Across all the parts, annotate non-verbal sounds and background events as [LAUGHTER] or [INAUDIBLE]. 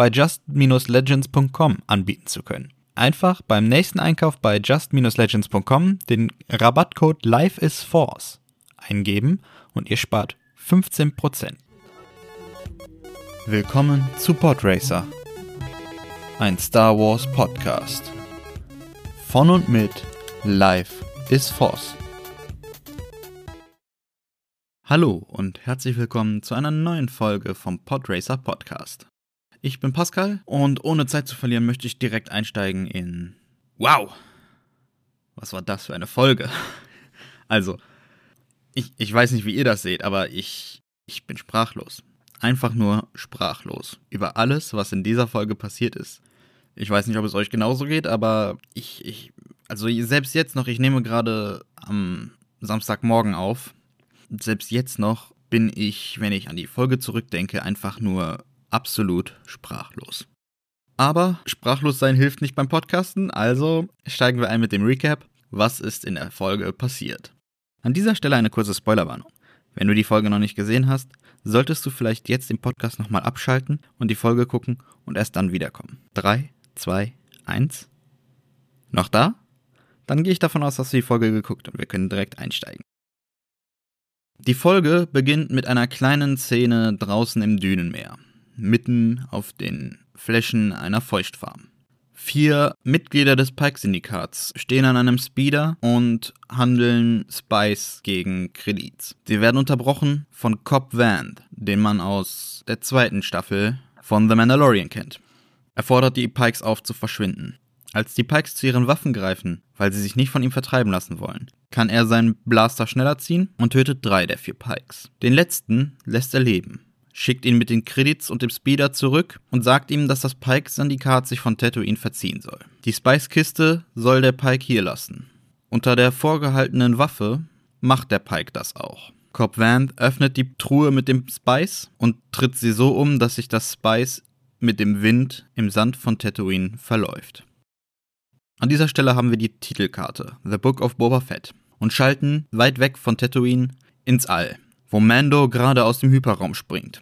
bei just-legends.com anbieten zu können. Einfach beim nächsten Einkauf bei just-legends.com den Rabattcode LifeIsForce eingeben und ihr spart 15%. Willkommen zu Podracer, ein Star Wars Podcast. Von und mit Life is Force. Hallo und herzlich willkommen zu einer neuen Folge vom Podracer Podcast. Ich bin Pascal und ohne Zeit zu verlieren möchte ich direkt einsteigen in Wow! Was war das für eine Folge? [LAUGHS] Also, ich, ich weiß nicht, wie ihr das seht, aber ich, ich bin sprachlos einfach nur sprachlos über alles, was in dieser Folge passiert ist. Ich weiß nicht, ob es euch genauso geht, aber ich, ich also selbst jetzt noch, ich nehme gerade am Samstagmorgen auf. Selbst jetzt noch bin ich, wenn ich an die Folge zurückdenke, einfach nur absolut sprachlos. Aber sprachlos sein hilft nicht beim Podcasten, also steigen wir ein mit dem Recap. Was ist in der Folge passiert? An dieser Stelle eine kurze Spoilerwarnung. Wenn du die Folge noch nicht gesehen hast, solltest du vielleicht jetzt den Podcast nochmal abschalten und die Folge gucken und erst dann wiederkommen. 3, 2, 1. Noch da? Dann gehe ich davon aus, dass du die Folge geguckt und wir können direkt einsteigen. Die Folge beginnt mit einer kleinen Szene draußen im Dünenmeer, mitten auf den Flächen einer Feuchtfarm. Vier Mitglieder des Pike-Syndikats stehen an einem Speeder und handeln Spice gegen Kredits. Sie werden unterbrochen von Cobb Vanth, den man aus der zweiten Staffel von The Mandalorian kennt. Er fordert die Pikes auf zu verschwinden. Als die Pikes zu ihren Waffen greifen, weil sie sich nicht von ihm vertreiben lassen wollen, kann er seinen Blaster schneller ziehen und tötet drei der vier Pikes. Den letzten lässt er leben schickt ihn mit den Credits und dem Speeder zurück und sagt ihm, dass das Pike-Syndikat sich von Tatooine verziehen soll. Die Spice-Kiste soll der Pike hier lassen. Unter der vorgehaltenen Waffe macht der Pike das auch. Cobb Vanth öffnet die Truhe mit dem Spice und tritt sie so um, dass sich das Spice mit dem Wind im Sand von Tatooine verläuft. An dieser Stelle haben wir die Titelkarte, The Book of Boba Fett, und schalten weit weg von Tatooine ins All wo Mando gerade aus dem Hyperraum springt.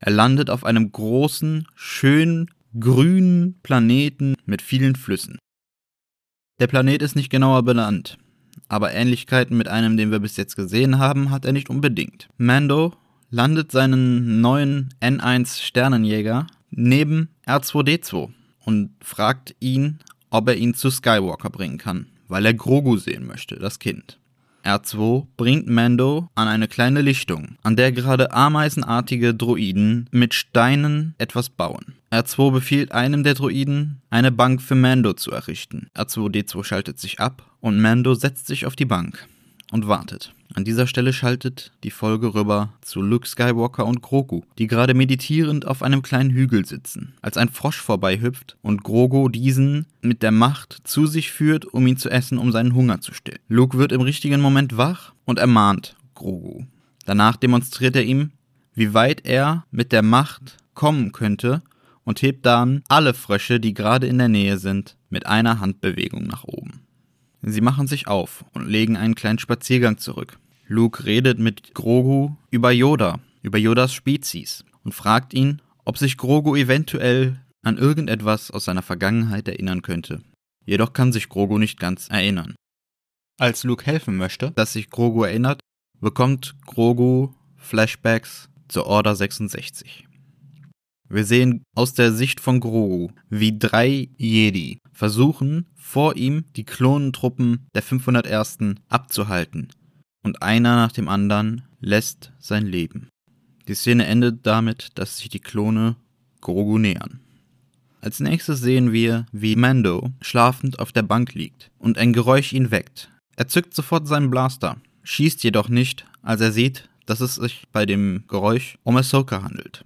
Er landet auf einem großen, schönen, grünen Planeten mit vielen Flüssen. Der Planet ist nicht genauer benannt, aber Ähnlichkeiten mit einem, den wir bis jetzt gesehen haben, hat er nicht unbedingt. Mando landet seinen neuen N1 Sternenjäger neben R2D2 und fragt ihn, ob er ihn zu Skywalker bringen kann, weil er Grogu sehen möchte, das Kind. R2 bringt Mando an eine kleine Lichtung, an der gerade ameisenartige Droiden mit Steinen etwas bauen. R2 befiehlt einem der Droiden, eine Bank für Mando zu errichten. R2D2 schaltet sich ab und Mando setzt sich auf die Bank und wartet. An dieser Stelle schaltet die Folge rüber zu Luke Skywalker und Grogu, die gerade meditierend auf einem kleinen Hügel sitzen, als ein Frosch vorbeihüpft und Grogu diesen mit der Macht zu sich führt, um ihn zu essen, um seinen Hunger zu stillen. Luke wird im richtigen Moment wach und ermahnt Grogu. Danach demonstriert er ihm, wie weit er mit der Macht kommen könnte und hebt dann alle Frösche, die gerade in der Nähe sind, mit einer Handbewegung nach oben. Sie machen sich auf und legen einen kleinen Spaziergang zurück. Luke redet mit Grogu über Yoda, über Yodas Spezies und fragt ihn, ob sich Grogu eventuell an irgendetwas aus seiner Vergangenheit erinnern könnte. Jedoch kann sich Grogu nicht ganz erinnern. Als Luke helfen möchte, dass sich Grogu erinnert, bekommt Grogu Flashbacks zur Order 66. Wir sehen aus der Sicht von Grogu, wie drei Jedi versuchen, vor ihm die Klonentruppen der 501. abzuhalten. Und einer nach dem anderen lässt sein Leben. Die Szene endet damit, dass sich die Klone Grogu nähern. Als nächstes sehen wir, wie Mando schlafend auf der Bank liegt und ein Geräusch ihn weckt. Er zückt sofort seinen Blaster, schießt jedoch nicht, als er sieht, dass es sich bei dem Geräusch um Ahsoka handelt.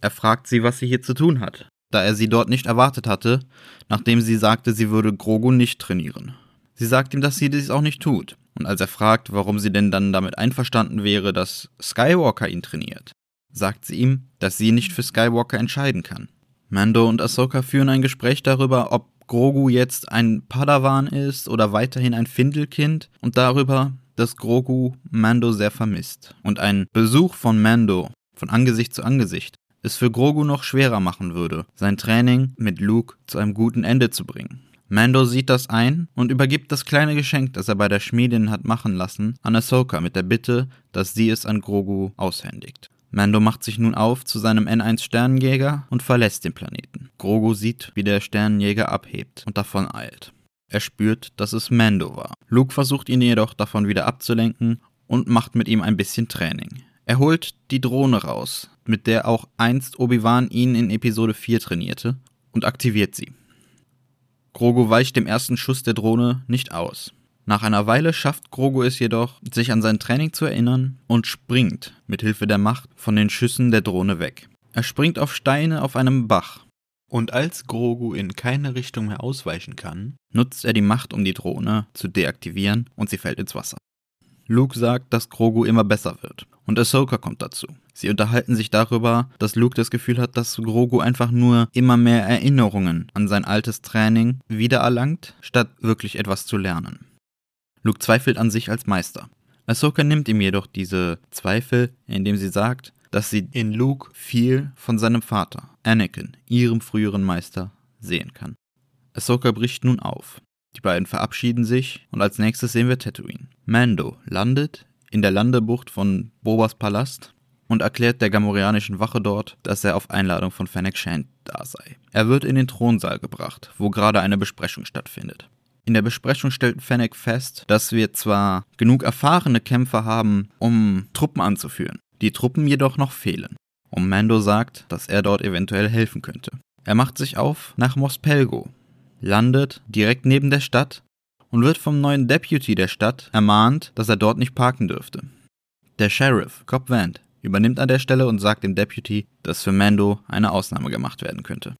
Er fragt sie, was sie hier zu tun hat. da er sie dort nicht erwartet hatte, nachdem sie sagte, sie würde Grogu nicht trainieren. Sie sagt ihm, dass sie dies auch nicht tut. Und als er fragt, warum sie denn dann damit einverstanden wäre, dass Skywalker ihn trainiert, sagt sie ihm, dass sie nicht für Skywalker entscheiden kann. Mando und Ahsoka führen ein Gespräch darüber, ob Grogu jetzt ein Padawan ist oder weiterhin ein Findelkind und darüber, dass Grogu Mando sehr vermisst. Und ein Besuch von Mando von Angesicht zu Angesicht es für Grogu noch schwerer machen würde, sein Training mit Luke zu einem guten Ende zu bringen. Mando sieht das ein und übergibt das kleine Geschenk, das er bei der Schmiedin hat machen lassen, an Ahsoka mit der Bitte, dass sie es an Grogu aushändigt. Mando macht sich nun auf zu seinem N1 Sternenjäger und verlässt den Planeten. Grogu sieht, wie der Sternenjäger abhebt und davon eilt. Er spürt, dass es Mando war. Luke versucht ihn jedoch davon wieder abzulenken und macht mit ihm ein bisschen Training. Er holt die Drohne raus, mit der auch einst Obi-Wan ihn in Episode 4 trainierte, und aktiviert sie. Grogu weicht dem ersten Schuss der Drohne nicht aus. Nach einer Weile schafft Grogu es jedoch, sich an sein Training zu erinnern und springt mit Hilfe der Macht von den Schüssen der Drohne weg. Er springt auf Steine auf einem Bach. Und als Grogu in keine Richtung mehr ausweichen kann, nutzt er die Macht, um die Drohne zu deaktivieren und sie fällt ins Wasser. Luke sagt, dass Grogu immer besser wird. Und Ahsoka kommt dazu. Sie unterhalten sich darüber, dass Luke das Gefühl hat, dass Grogu einfach nur immer mehr Erinnerungen an sein altes Training wiedererlangt, statt wirklich etwas zu lernen. Luke zweifelt an sich als Meister. Ahsoka nimmt ihm jedoch diese Zweifel, indem sie sagt, dass sie in Luke viel von seinem Vater, Anakin, ihrem früheren Meister, sehen kann. Ahsoka bricht nun auf. Die beiden verabschieden sich und als nächstes sehen wir Tatooine. Mando landet in der Landebucht von Bobas Palast und erklärt der gamorianischen Wache dort, dass er auf Einladung von Fennec Shand da sei. Er wird in den Thronsaal gebracht, wo gerade eine Besprechung stattfindet. In der Besprechung stellt Fennec fest, dass wir zwar genug erfahrene Kämpfer haben, um Truppen anzuführen, die Truppen jedoch noch fehlen. Und Mando sagt, dass er dort eventuell helfen könnte. Er macht sich auf nach Mospelgo, landet direkt neben der Stadt und wird vom neuen Deputy der Stadt ermahnt, dass er dort nicht parken dürfte. Der Sheriff, Cobb Vant, übernimmt an der Stelle und sagt dem Deputy, dass für Mando eine Ausnahme gemacht werden könnte.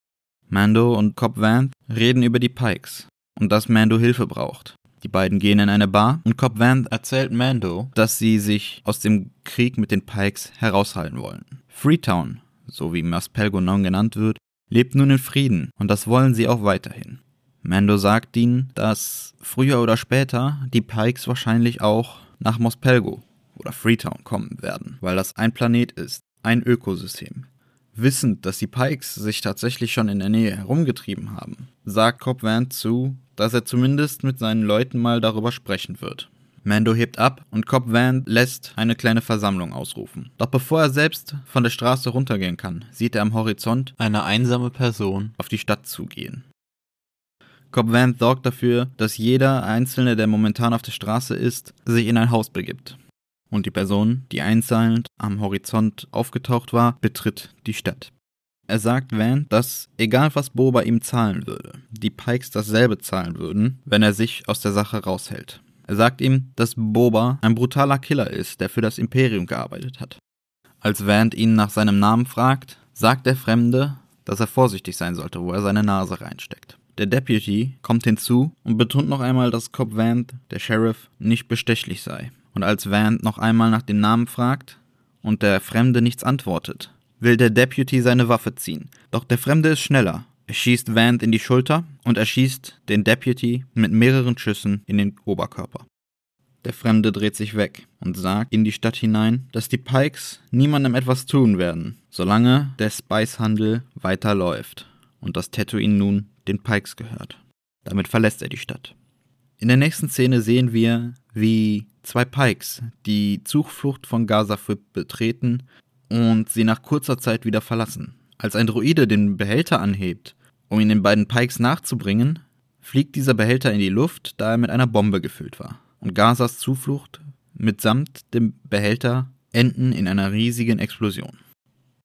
Mando und Cobb Vant reden über die Pikes und dass Mando Hilfe braucht. Die beiden gehen in eine Bar und Cobb Vant erzählt Mando, dass sie sich aus dem Krieg mit den Pikes heraushalten wollen. Freetown, so wie Maspelgonon genannt wird, lebt nun in Frieden und das wollen sie auch weiterhin. Mando sagt ihnen, dass früher oder später die Pikes wahrscheinlich auch nach Mospelgo oder Freetown kommen werden, weil das ein Planet ist, ein Ökosystem. Wissend, dass die Pikes sich tatsächlich schon in der Nähe herumgetrieben haben, sagt Cobb Vanth zu, dass er zumindest mit seinen Leuten mal darüber sprechen wird. Mando hebt ab und Cobb Vanth lässt eine kleine Versammlung ausrufen. Doch bevor er selbst von der Straße runtergehen kann, sieht er am Horizont eine einsame Person auf die Stadt zugehen. Cobb Vanth sorgt dafür, dass jeder Einzelne, der momentan auf der Straße ist, sich in ein Haus begibt. Und die Person, die einzeln am Horizont aufgetaucht war, betritt die Stadt. Er sagt Van, dass egal was Boba ihm zahlen würde, die Pikes dasselbe zahlen würden, wenn er sich aus der Sache raushält. Er sagt ihm, dass Boba ein brutaler Killer ist, der für das Imperium gearbeitet hat. Als Van ihn nach seinem Namen fragt, sagt der Fremde, dass er vorsichtig sein sollte, wo er seine Nase reinsteckt. Der Deputy kommt hinzu und betont noch einmal, dass Cobb Vant, der Sheriff, nicht bestechlich sei. Und als Vant noch einmal nach dem Namen fragt und der Fremde nichts antwortet, will der Deputy seine Waffe ziehen. Doch der Fremde ist schneller. Er schießt Vant in die Schulter und erschießt den Deputy mit mehreren Schüssen in den Oberkörper. Der Fremde dreht sich weg und sagt in die Stadt hinein, dass die Pikes niemandem etwas tun werden, solange der Spicehandel weiterläuft und das Tatooine nun den Pikes gehört. Damit verlässt er die Stadt. In der nächsten Szene sehen wir, wie zwei Pikes die Zuflucht von Gazafrip betreten und sie nach kurzer Zeit wieder verlassen. Als ein Droide den Behälter anhebt, um ihn den beiden Pikes nachzubringen, fliegt dieser Behälter in die Luft, da er mit einer Bombe gefüllt war. Und Gazas Zuflucht mitsamt dem Behälter enden in einer riesigen Explosion.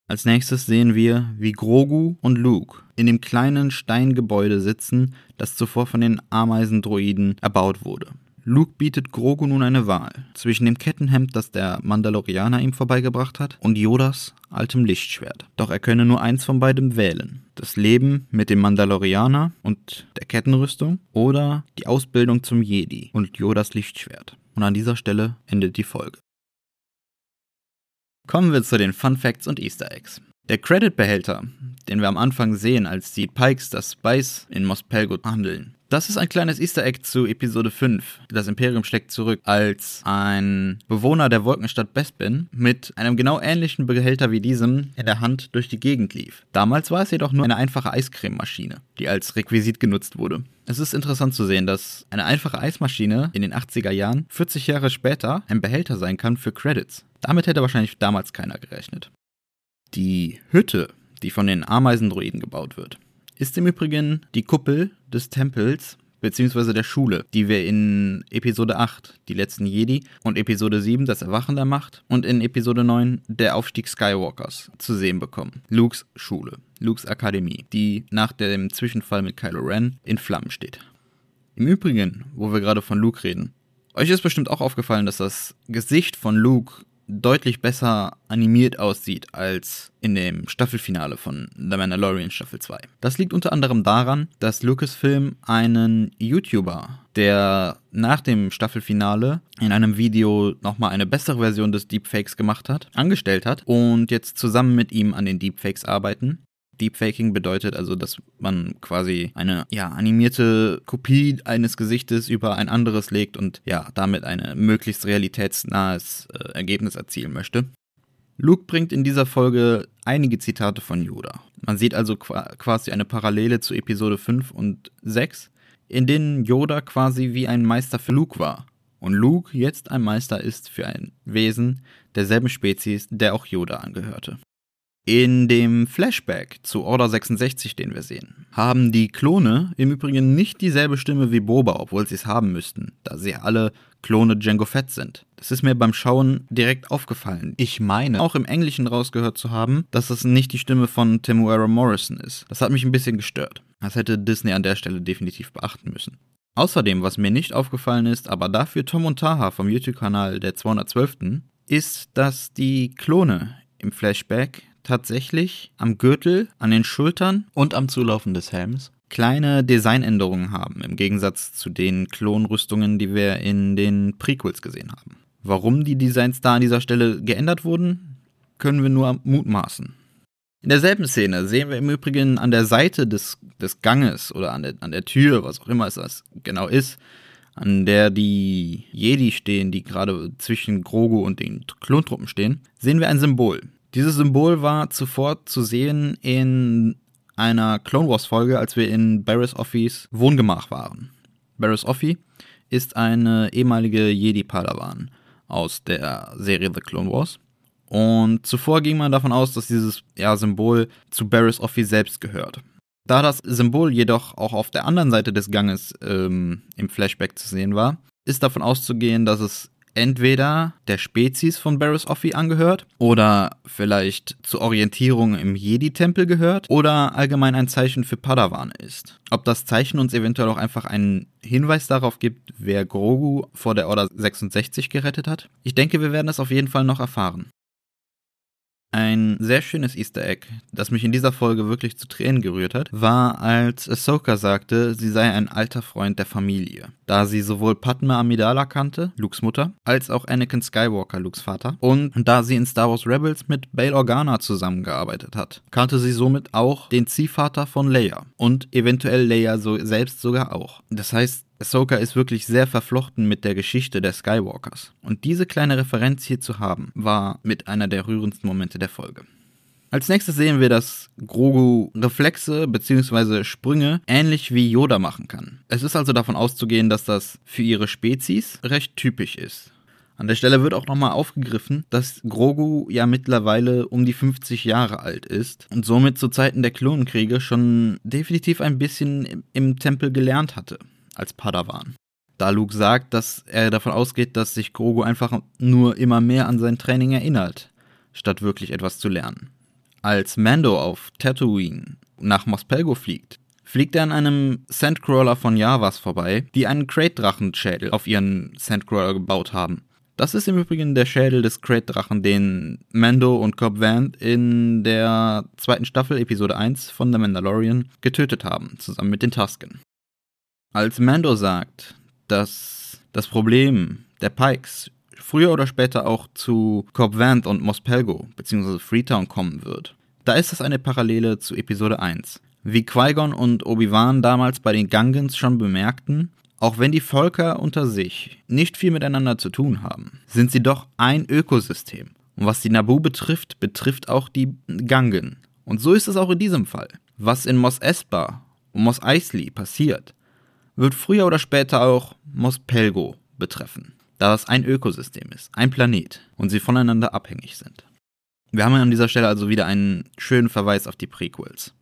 Als nächstes sehen wir, wie Grogu und Luke in dem kleinen Steingebäude sitzen, das zuvor von den Ameisendroiden erbaut wurde. Luke bietet Grogu nun eine Wahl zwischen dem Kettenhemd, das der Mandalorianer ihm vorbeigebracht hat, und Yodas altem Lichtschwert. Doch er könne nur eins von beidem wählen. Das Leben mit dem Mandalorianer und der Kettenrüstung oder die Ausbildung zum Jedi und Yodas Lichtschwert. Und an dieser Stelle endet die Folge. Kommen wir zu den Fun Facts und Easter Eggs. Der Credit-Behälter, den wir am Anfang sehen, als die Pikes das Spice in Mos Pelgo handeln, das ist ein kleines Easter Egg zu Episode 5. Das Imperium schlägt zurück, als ein Bewohner der Wolkenstadt Bespin mit einem genau ähnlichen Behälter wie diesem in der Hand durch die Gegend lief. Damals war es jedoch nur eine einfache Eiscrememaschine, die als Requisit genutzt wurde. Es ist interessant zu sehen, dass eine einfache Eismaschine in den 80er Jahren 40 Jahre später ein Behälter sein kann für Credits. Damit hätte wahrscheinlich damals keiner gerechnet. Die Hütte, die von den Ameisendroiden gebaut wird, ist im Übrigen die Kuppel des Tempels bzw. der Schule, die wir in Episode 8, die letzten Jedi, und Episode 7, das Erwachen der Macht, und in Episode 9, der Aufstieg Skywalkers, zu sehen bekommen. Lukes Schule, Lukes Akademie, die nach dem Zwischenfall mit Kylo Ren in Flammen steht. Im Übrigen, wo wir gerade von Luke reden, euch ist bestimmt auch aufgefallen, dass das Gesicht von Luke deutlich besser animiert aussieht als in dem Staffelfinale von The Mandalorian Staffel 2. Das liegt unter anderem daran, dass Lucasfilm einen YouTuber, der nach dem Staffelfinale in einem Video nochmal eine bessere Version des Deepfakes gemacht hat, angestellt hat und jetzt zusammen mit ihm an den Deepfakes arbeiten. Deepfaking bedeutet also, dass man quasi eine ja, animierte Kopie eines Gesichtes über ein anderes legt und ja, damit ein möglichst realitätsnahes äh, Ergebnis erzielen möchte. Luke bringt in dieser Folge einige Zitate von Yoda. Man sieht also quasi eine Parallele zu Episode 5 und 6, in denen Yoda quasi wie ein Meister für Luke war. Und Luke jetzt ein Meister ist für ein Wesen derselben Spezies, der auch Yoda angehörte. In dem Flashback zu Order 66, den wir sehen, haben die Klone im Übrigen nicht dieselbe Stimme wie Boba, obwohl sie es haben müssten, da sie alle Klone Django Fett sind. Das ist mir beim Schauen direkt aufgefallen. Ich meine, auch im Englischen rausgehört zu haben, dass das nicht die Stimme von Temuera Morrison ist. Das hat mich ein bisschen gestört. Das hätte Disney an der Stelle definitiv beachten müssen. Außerdem, was mir nicht aufgefallen ist, aber dafür Tom und Taha vom YouTube-Kanal der 212. ist, dass die Klone im Flashback tatsächlich am Gürtel, an den Schultern und am Zulaufen des Helms kleine Designänderungen haben, im Gegensatz zu den Klonrüstungen, die wir in den Prequels gesehen haben. Warum die Designs da an dieser Stelle geändert wurden, können wir nur mutmaßen. In derselben Szene sehen wir im Übrigen an der Seite des, des Ganges oder an der, an der Tür, was auch immer es das genau ist, an der die Jedi stehen, die gerade zwischen Grogu und den Klontruppen stehen, sehen wir ein Symbol. Dieses Symbol war zuvor zu sehen in einer Clone Wars Folge, als wir in Barris Offis Wohngemach waren. Barris Offi ist eine ehemalige Jedi-Padawan aus der Serie The Clone Wars. Und zuvor ging man davon aus, dass dieses ja, Symbol zu Barris Offi selbst gehört. Da das Symbol jedoch auch auf der anderen Seite des Ganges ähm, im Flashback zu sehen war, ist davon auszugehen, dass es entweder der Spezies von Barris Offi angehört oder vielleicht zur Orientierung im Jedi-Tempel gehört oder allgemein ein Zeichen für Padawan ist. Ob das Zeichen uns eventuell auch einfach einen Hinweis darauf gibt, wer Grogu vor der Order 66 gerettet hat? Ich denke, wir werden es auf jeden Fall noch erfahren. Ein sehr schönes Easter Egg, das mich in dieser Folge wirklich zu Tränen gerührt hat, war, als Ahsoka sagte, sie sei ein alter Freund der Familie. Da sie sowohl Padme Amidala kannte, Lukes Mutter, als auch Anakin Skywalker, Lukes Vater, und da sie in Star Wars Rebels mit Bail Organa zusammengearbeitet hat, kannte sie somit auch den Ziehvater von Leia und eventuell Leia so selbst sogar auch. Das heißt, Ahsoka ist wirklich sehr verflochten mit der Geschichte der Skywalkers. Und diese kleine Referenz hier zu haben, war mit einer der rührendsten Momente der Folge. Als nächstes sehen wir, dass Grogu Reflexe bzw. Sprünge ähnlich wie Yoda machen kann. Es ist also davon auszugehen, dass das für ihre Spezies recht typisch ist. An der Stelle wird auch nochmal aufgegriffen, dass Grogu ja mittlerweile um die 50 Jahre alt ist und somit zu Zeiten der Klonenkriege schon definitiv ein bisschen im Tempel gelernt hatte als Padawan. Da Luke sagt, dass er davon ausgeht, dass sich Grogu einfach nur immer mehr an sein Training erinnert, statt wirklich etwas zu lernen. Als Mando auf Tatooine nach Mospelgo fliegt, fliegt er an einem Sandcrawler von Javas vorbei, die einen Crate-Drachenschädel auf ihren Sandcrawler gebaut haben. Das ist im Übrigen der Schädel des Crate-Drachen, den Mando und Cobb Vanth in der zweiten Staffel, Episode 1 von The Mandalorian, getötet haben, zusammen mit den Tusken. Als Mando sagt, dass das Problem der Pikes früher oder später auch zu Cobb Vanth und Mos Pelgo bzw. Freetown kommen wird, da ist das eine Parallele zu Episode 1. Wie Qui-Gon und Obi-Wan damals bei den Gungans schon bemerkten, auch wenn die Völker unter sich nicht viel miteinander zu tun haben, sind sie doch ein Ökosystem. Und was die Nabu betrifft, betrifft auch die Gangen. Und so ist es auch in diesem Fall. Was in Mos Espa und Mos Eisley passiert, wird früher oder später auch Mos Pelgo betreffen, da es ein Ökosystem ist, ein Planet und sie voneinander abhängig sind. Wir haben an dieser Stelle also wieder einen schönen Verweis auf die Prequels.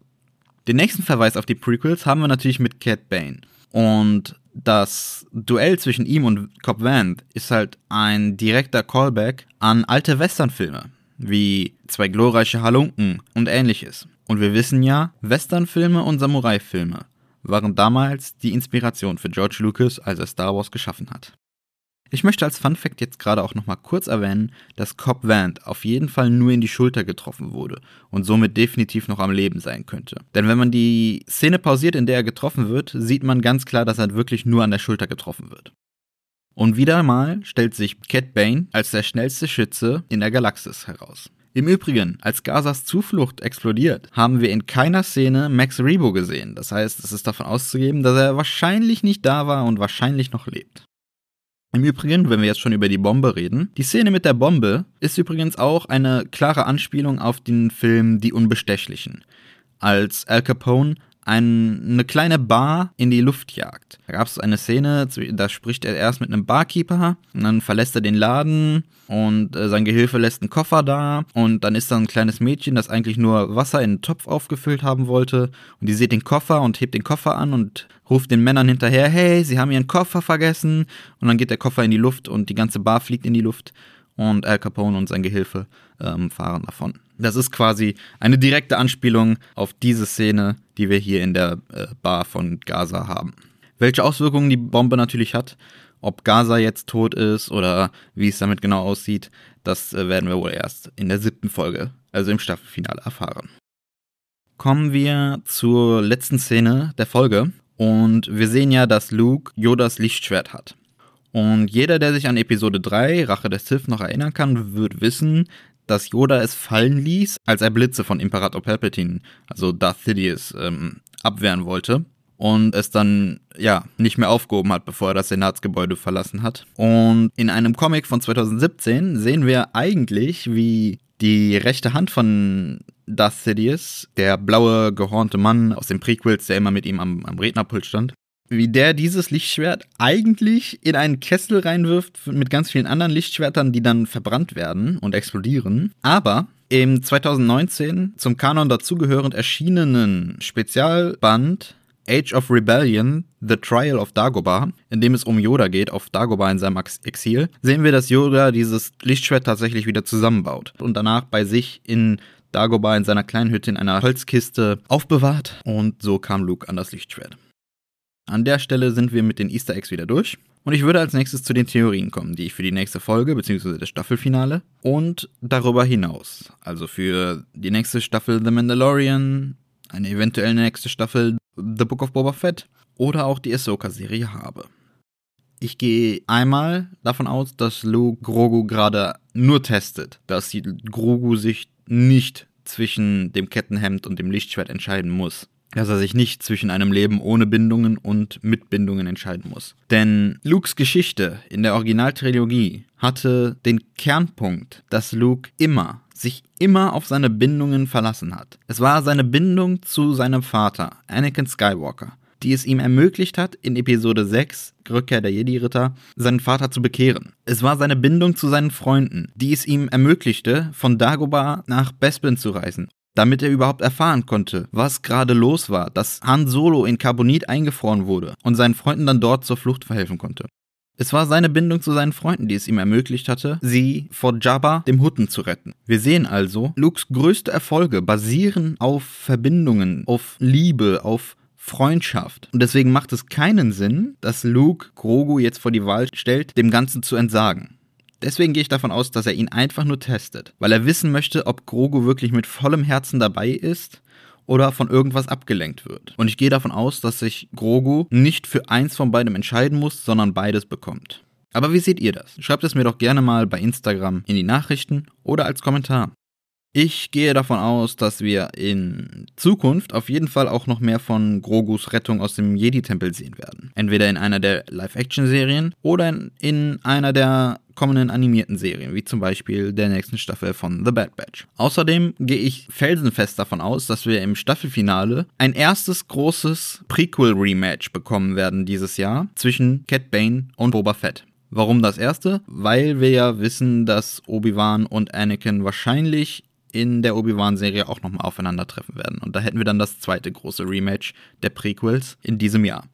Den nächsten Verweis auf die Prequels haben wir natürlich mit Cat Bane. Und das Duell zwischen ihm und Cobb Vanth ist halt ein direkter Callback an alte Westernfilme, wie Zwei glorreiche Halunken und ähnliches. Und wir wissen ja, Westernfilme und Samurai-Filme waren damals die Inspiration für George Lucas, als er Star Wars geschaffen hat. Ich möchte als Fun Fact jetzt gerade auch nochmal kurz erwähnen, dass Cobb Vanth auf jeden Fall nur in die Schulter getroffen wurde und somit definitiv noch am Leben sein könnte. Denn wenn man die Szene pausiert, in der er getroffen wird, sieht man ganz klar, dass er wirklich nur an der Schulter getroffen wird. Und wieder mal stellt sich Cat Bane als der schnellste Schütze in der Galaxis heraus. Im Übrigen, als Gazas Zuflucht explodiert, haben wir in keiner Szene Max Rebo gesehen. Das heißt, es ist davon auszugeben, dass er wahrscheinlich nicht da war und wahrscheinlich noch lebt. Im Übrigen, wenn wir jetzt schon über die Bombe reden, die Szene mit der Bombe ist übrigens auch eine klare Anspielung auf den Film Die Unbestechlichen, als Al Capone ein, eine kleine Bar in die Luft jagt. Da gab es eine Szene, da spricht er erst mit einem Barkeeper und dann verlässt er den Laden und äh, sein Gehilfe lässt einen Koffer da und dann ist da ein kleines Mädchen, das eigentlich nur Wasser in einen Topf aufgefüllt haben wollte und die sieht den Koffer und hebt den Koffer an und ruft den Männern hinterher, hey, sie haben ihren Koffer vergessen und dann geht der Koffer in die Luft und die ganze Bar fliegt in die Luft und Al Capone und sein Gehilfe ähm, fahren davon. Das ist quasi eine direkte Anspielung auf diese Szene, die wir hier in der äh, Bar von Gaza haben. Welche Auswirkungen die Bombe natürlich hat, ob Gaza jetzt tot ist oder wie es damit genau aussieht, das äh, werden wir wohl erst in der siebten Folge, also im Staffelfinale, erfahren. Kommen wir zur letzten Szene der Folge und wir sehen ja, dass Luke Yodas Lichtschwert hat. Und jeder, der sich an Episode 3, Rache des Sith, noch erinnern kann, wird wissen, dass Yoda es fallen ließ, als er Blitze von Imperator Palpatine, also Darth Sidious, ähm, abwehren wollte und es dann ja nicht mehr aufgehoben hat, bevor er das Senatsgebäude verlassen hat. Und in einem Comic von 2017 sehen wir eigentlich, wie die rechte Hand von Darth Sidious, der blaue gehornte Mann aus den Prequels, der immer mit ihm am, am Rednerpult stand, wie der dieses Lichtschwert eigentlich in einen Kessel reinwirft mit ganz vielen anderen Lichtschwertern, die dann verbrannt werden und explodieren. Aber im 2019 zum Kanon dazugehörend erschienenen Spezialband Age of Rebellion, The Trial of Dagobah, in dem es um Yoda geht, auf Dagobah in seinem Exil, sehen wir, dass Yoda dieses Lichtschwert tatsächlich wieder zusammenbaut und danach bei sich in Dagobah in seiner kleinen Hütte in einer Holzkiste aufbewahrt und so kam Luke an das Lichtschwert. An der Stelle sind wir mit den Easter Eggs wieder durch. Und ich würde als nächstes zu den Theorien kommen, die ich für die nächste Folge bzw. das Staffelfinale und darüber hinaus, also für die nächste Staffel The Mandalorian, eine eventuelle nächste Staffel The Book of Boba Fett oder auch die Ahsoka-Serie habe. Ich gehe einmal davon aus, dass Luke Grogu gerade nur testet, dass Grogu sich nicht zwischen dem Kettenhemd und dem Lichtschwert entscheiden muss dass er sich nicht zwischen einem Leben ohne Bindungen und mit Bindungen entscheiden muss. Denn Lukes Geschichte in der Originaltrilogie hatte den Kernpunkt, dass Luke immer, sich immer auf seine Bindungen verlassen hat. Es war seine Bindung zu seinem Vater, Anakin Skywalker, die es ihm ermöglicht hat, in Episode 6, Rückkehr der Jedi-Ritter, seinen Vater zu bekehren. Es war seine Bindung zu seinen Freunden, die es ihm ermöglichte, von Dagobah nach Bespin zu reisen damit er überhaupt erfahren konnte, was gerade los war, dass Han Solo in Carbonit eingefroren wurde und seinen Freunden dann dort zur Flucht verhelfen konnte. Es war seine Bindung zu seinen Freunden, die es ihm ermöglicht hatte, sie vor Jabba, dem Hutten, zu retten. Wir sehen also, Lukes größte Erfolge basieren auf Verbindungen, auf Liebe, auf Freundschaft. Und deswegen macht es keinen Sinn, dass Luke Grogu jetzt vor die Wahl stellt, dem Ganzen zu entsagen. Deswegen gehe ich davon aus, dass er ihn einfach nur testet, weil er wissen möchte, ob Grogu wirklich mit vollem Herzen dabei ist oder von irgendwas abgelenkt wird. Und ich gehe davon aus, dass sich Grogu nicht für eins von beidem entscheiden muss, sondern beides bekommt. Aber wie seht ihr das? Schreibt es mir doch gerne mal bei Instagram in die Nachrichten oder als Kommentar. Ich gehe davon aus, dass wir in Zukunft auf jeden Fall auch noch mehr von Grogus Rettung aus dem Jedi-Tempel sehen werden. Entweder in einer der Live-Action-Serien oder in einer der kommenden animierten Serien, wie zum Beispiel der nächsten Staffel von The Bad Batch. Außerdem gehe ich felsenfest davon aus, dass wir im Staffelfinale ein erstes großes Prequel-Rematch bekommen werden dieses Jahr zwischen Cat Bane und Boba Fett. Warum das erste? Weil wir ja wissen, dass Obi-Wan und Anakin wahrscheinlich in der Obi-Wan-Serie auch nochmal aufeinandertreffen werden. Und da hätten wir dann das zweite große Rematch der Prequels in diesem Jahr.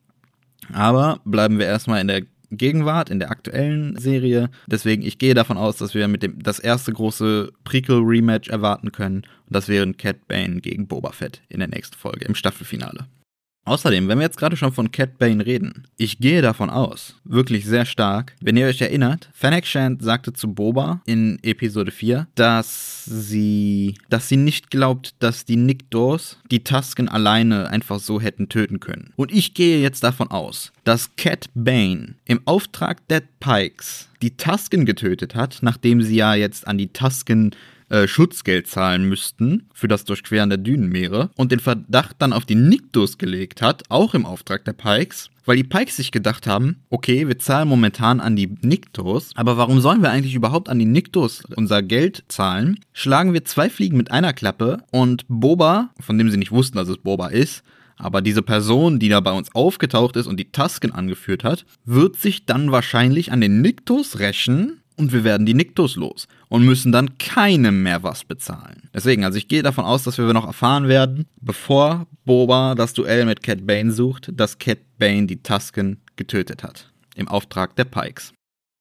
Aber bleiben wir erstmal in der Gegenwart, in der aktuellen Serie. Deswegen, ich gehe davon aus, dass wir mit dem das erste große Prequel-Rematch erwarten können. Und das wäre Cat Bane gegen Boba Fett in der nächsten Folge im Staffelfinale. Außerdem, wenn wir jetzt gerade schon von Cat Bane reden, ich gehe davon aus, wirklich sehr stark, wenn ihr euch erinnert, Fennec Shand sagte zu Boba in Episode 4, dass sie, dass sie nicht glaubt, dass die Nikdos die Tusken alleine einfach so hätten töten können. Und ich gehe jetzt davon aus, dass Cat Bane im Auftrag der Pikes die Tusken getötet hat, nachdem sie ja jetzt an die Tusken äh, Schutzgeld zahlen müssten für das Durchqueren der Dünenmeere und den Verdacht dann auf die Niktos gelegt hat, auch im Auftrag der Pikes, weil die Pikes sich gedacht haben, okay, wir zahlen momentan an die Niktos, aber warum sollen wir eigentlich überhaupt an die Niktos unser Geld zahlen? Schlagen wir zwei Fliegen mit einer Klappe und Boba, von dem sie nicht wussten, dass es Boba ist, aber diese Person, die da bei uns aufgetaucht ist und die Tasken angeführt hat, wird sich dann wahrscheinlich an den Niktos rächen und wir werden die Niktos los und müssen dann keinem mehr was bezahlen. Deswegen, also ich gehe davon aus, dass wir noch erfahren werden, bevor Boba das Duell mit Cat Bane sucht, dass Cat Bane die Tusken getötet hat. Im Auftrag der Pikes.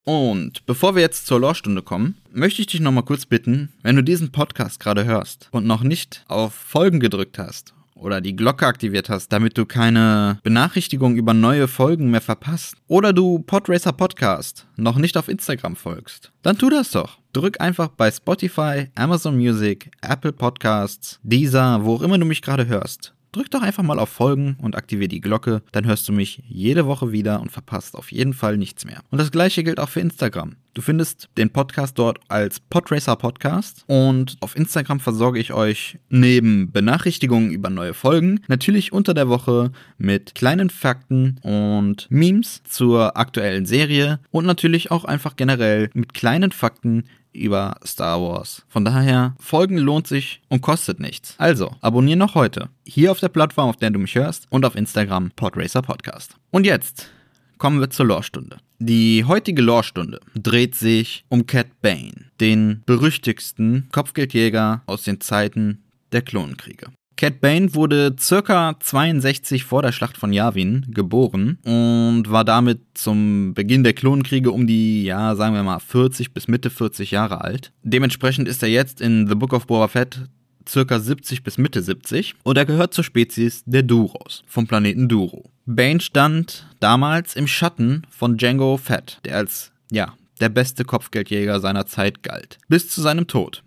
Und bevor wir jetzt zur Lorstunde kommen, möchte ich dich nochmal kurz bitten, wenn du diesen Podcast gerade hörst und noch nicht auf Folgen gedrückt hast oder die Glocke aktiviert hast, damit du keine Benachrichtigung über neue Folgen mehr verpasst, oder du Podracer Podcast noch nicht auf Instagram folgst, dann tu das doch. Drück einfach bei Spotify, Amazon Music, Apple Podcasts, Deezer, wo auch immer du mich gerade hörst. Drück doch einfach mal auf Folgen und aktiviere die Glocke, dann hörst du mich jede Woche wieder und verpasst auf jeden Fall nichts mehr. Und das gleiche gilt auch für Instagram. Du findest den Podcast dort als Podracer Podcast und auf Instagram versorge ich euch neben Benachrichtigungen über neue Folgen natürlich unter der Woche mit kleinen Fakten und Memes zur aktuellen Serie und natürlich auch einfach generell mit kleinen Fakten über Star Wars. Von daher, Folgen lohnt sich und kostet nichts. Also, abonniere noch heute. Hier auf der Plattform, auf der du mich hörst und auf Instagram Podracer Podcast. Und jetzt kommen wir zur Lorestunde. Die heutige Lorestunde dreht sich um Cat Bane, den berüchtigsten Kopfgeldjäger aus den Zeiten der Klonenkriege. Cat Bane wurde circa 62 vor der Schlacht von Yavin geboren und war damit zum Beginn der Klonenkriege um die, ja, sagen wir mal 40 bis Mitte 40 Jahre alt. Dementsprechend ist er jetzt in The Book of Boba Fett circa 70 bis Mitte 70 und er gehört zur Spezies der Duros vom Planeten Duro. Bane stand damals im Schatten von Django Fett, der als, ja, der beste Kopfgeldjäger seiner Zeit galt, bis zu seinem Tod.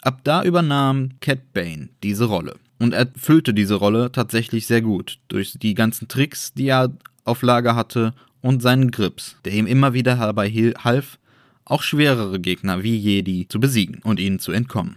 Ab da übernahm Cat Bane diese Rolle. Und er füllte diese Rolle tatsächlich sehr gut durch die ganzen Tricks, die er auf Lager hatte und seinen Grips, der ihm immer wieder dabei half, auch schwerere Gegner wie Jedi zu besiegen und ihnen zu entkommen.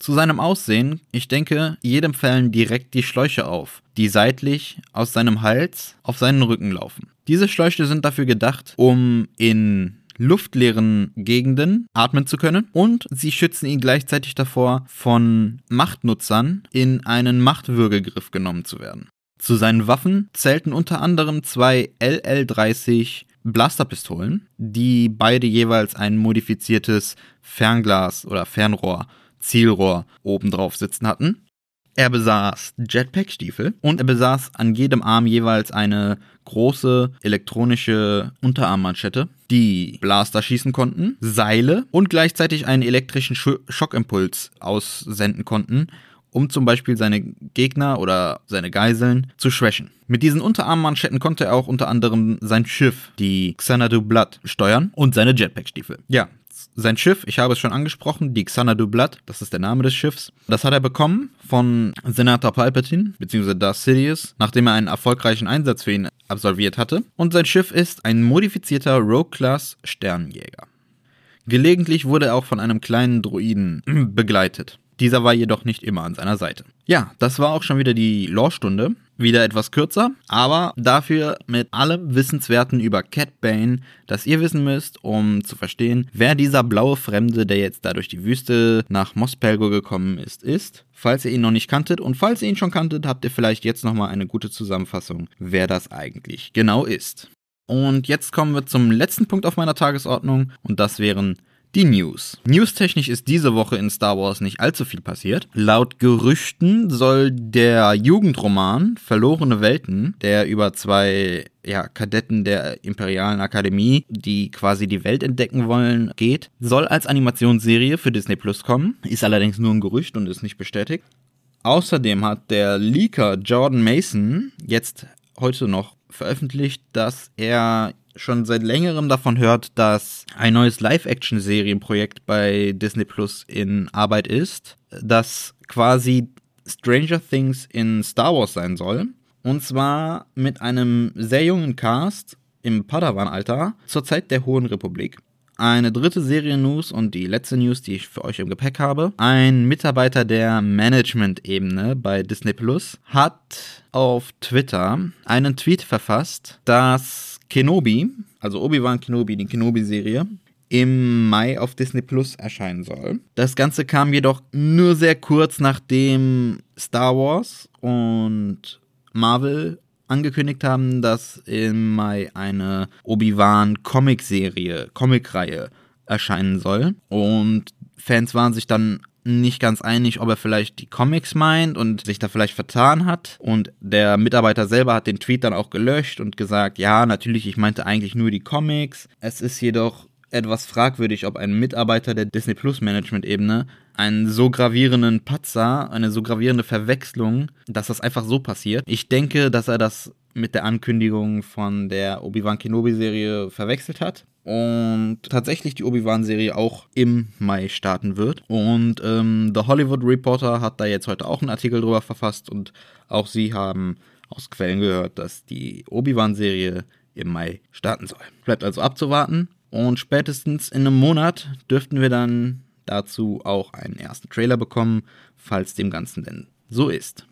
Zu seinem Aussehen, ich denke, jedem fallen direkt die Schläuche auf, die seitlich aus seinem Hals auf seinen Rücken laufen. Diese Schläuche sind dafür gedacht, um in luftleeren Gegenden atmen zu können und sie schützen ihn gleichzeitig davor, von Machtnutzern in einen Machtwürgegriff genommen zu werden. Zu seinen Waffen zählten unter anderem zwei LL-30 Blasterpistolen, die beide jeweils ein modifiziertes Fernglas oder Fernrohr, Zielrohr obendrauf sitzen hatten. Er besaß Jetpack-Stiefel und er besaß an jedem Arm jeweils eine große elektronische Unterarmmanschette, die Blaster schießen konnten, Seile und gleichzeitig einen elektrischen Sch Schockimpuls aussenden konnten, um zum Beispiel seine Gegner oder seine Geiseln zu schwächen. Mit diesen Unterarmmanschetten konnte er auch unter anderem sein Schiff, die Xanadu Blood, steuern und seine Jetpack-Stiefel. Ja, sein Schiff, ich habe es schon angesprochen, die Xanadu Blood, das ist der Name des Schiffs. Das hat er bekommen von Senator Palpatine, beziehungsweise Darth Sidious, nachdem er einen erfolgreichen Einsatz für ihn absolviert hatte. Und sein Schiff ist ein modifizierter Rogue-Class Sternenjäger. Gelegentlich wurde er auch von einem kleinen Droiden [CLEARS THROAT] begleitet. Dieser war jedoch nicht immer an seiner Seite. Ja, das war auch schon wieder die Lore-Stunde. Wieder etwas kürzer, aber dafür mit allem Wissenswerten über Cat Bane, das ihr wissen müsst, um zu verstehen, wer dieser blaue Fremde, der jetzt da durch die Wüste nach Mospelgo gekommen ist, ist. Falls ihr ihn noch nicht kanntet und falls ihr ihn schon kanntet, habt ihr vielleicht jetzt nochmal eine gute Zusammenfassung, wer das eigentlich genau ist. Und jetzt kommen wir zum letzten Punkt auf meiner Tagesordnung und das wären die News. Newstechnisch ist diese Woche in Star Wars nicht allzu viel passiert. Laut Gerüchten soll der Jugendroman Verlorene Welten, der über zwei ja, Kadetten der Imperialen Akademie, die quasi die Welt entdecken wollen, geht, soll als Animationsserie für Disney Plus kommen. Ist allerdings nur ein Gerücht und ist nicht bestätigt. Außerdem hat der Leaker Jordan Mason jetzt heute noch veröffentlicht, dass er schon seit längerem davon hört, dass ein neues Live-Action-Serienprojekt bei Disney Plus in Arbeit ist, das quasi Stranger Things in Star Wars sein soll. Und zwar mit einem sehr jungen Cast im Padawan-Alter zur Zeit der Hohen Republik. Eine dritte Serien-News und die letzte News, die ich für euch im Gepäck habe. Ein Mitarbeiter der Management-Ebene bei Disney Plus hat auf Twitter einen Tweet verfasst, dass Kenobi, also Obi-Wan Kenobi, die Kenobi-Serie, im Mai auf Disney Plus erscheinen soll. Das Ganze kam jedoch nur sehr kurz nachdem Star Wars und Marvel angekündigt haben, dass im Mai eine Obi-Wan Comic-Serie, Comic-Reihe erscheinen soll. Und Fans waren sich dann nicht ganz einig, ob er vielleicht die Comics meint und sich da vielleicht vertan hat. Und der Mitarbeiter selber hat den Tweet dann auch gelöscht und gesagt, ja, natürlich, ich meinte eigentlich nur die Comics. Es ist jedoch etwas fragwürdig, ob ein Mitarbeiter der Disney Plus Management Ebene einen so gravierenden Patzer, eine so gravierende Verwechslung, dass das einfach so passiert. Ich denke, dass er das mit der Ankündigung von der Obi-Wan Kenobi-Serie verwechselt hat und tatsächlich die Obi-Wan-Serie auch im Mai starten wird. Und ähm, The Hollywood Reporter hat da jetzt heute auch einen Artikel drüber verfasst und auch sie haben aus Quellen gehört, dass die Obi-Wan-Serie im Mai starten soll. Bleibt also abzuwarten und spätestens in einem Monat dürften wir dann dazu auch einen ersten Trailer bekommen, falls dem Ganzen denn so ist.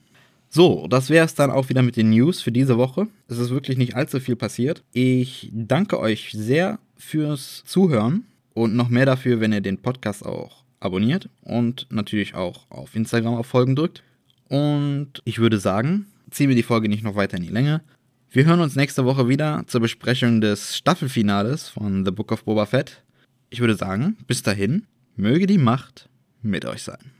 So, das wäre es dann auch wieder mit den News für diese Woche. Es ist wirklich nicht allzu viel passiert. Ich danke euch sehr fürs Zuhören und noch mehr dafür, wenn ihr den Podcast auch abonniert und natürlich auch auf Instagram auf Folgen drückt. Und ich würde sagen, ziehen wir die Folge nicht noch weiter in die Länge. Wir hören uns nächste Woche wieder zur Besprechung des Staffelfinales von The Book of Boba Fett. Ich würde sagen, bis dahin, möge die Macht mit euch sein.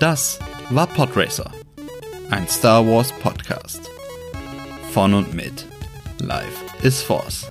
Das war Podracer, ein Star Wars Podcast. Von und mit Life is Force.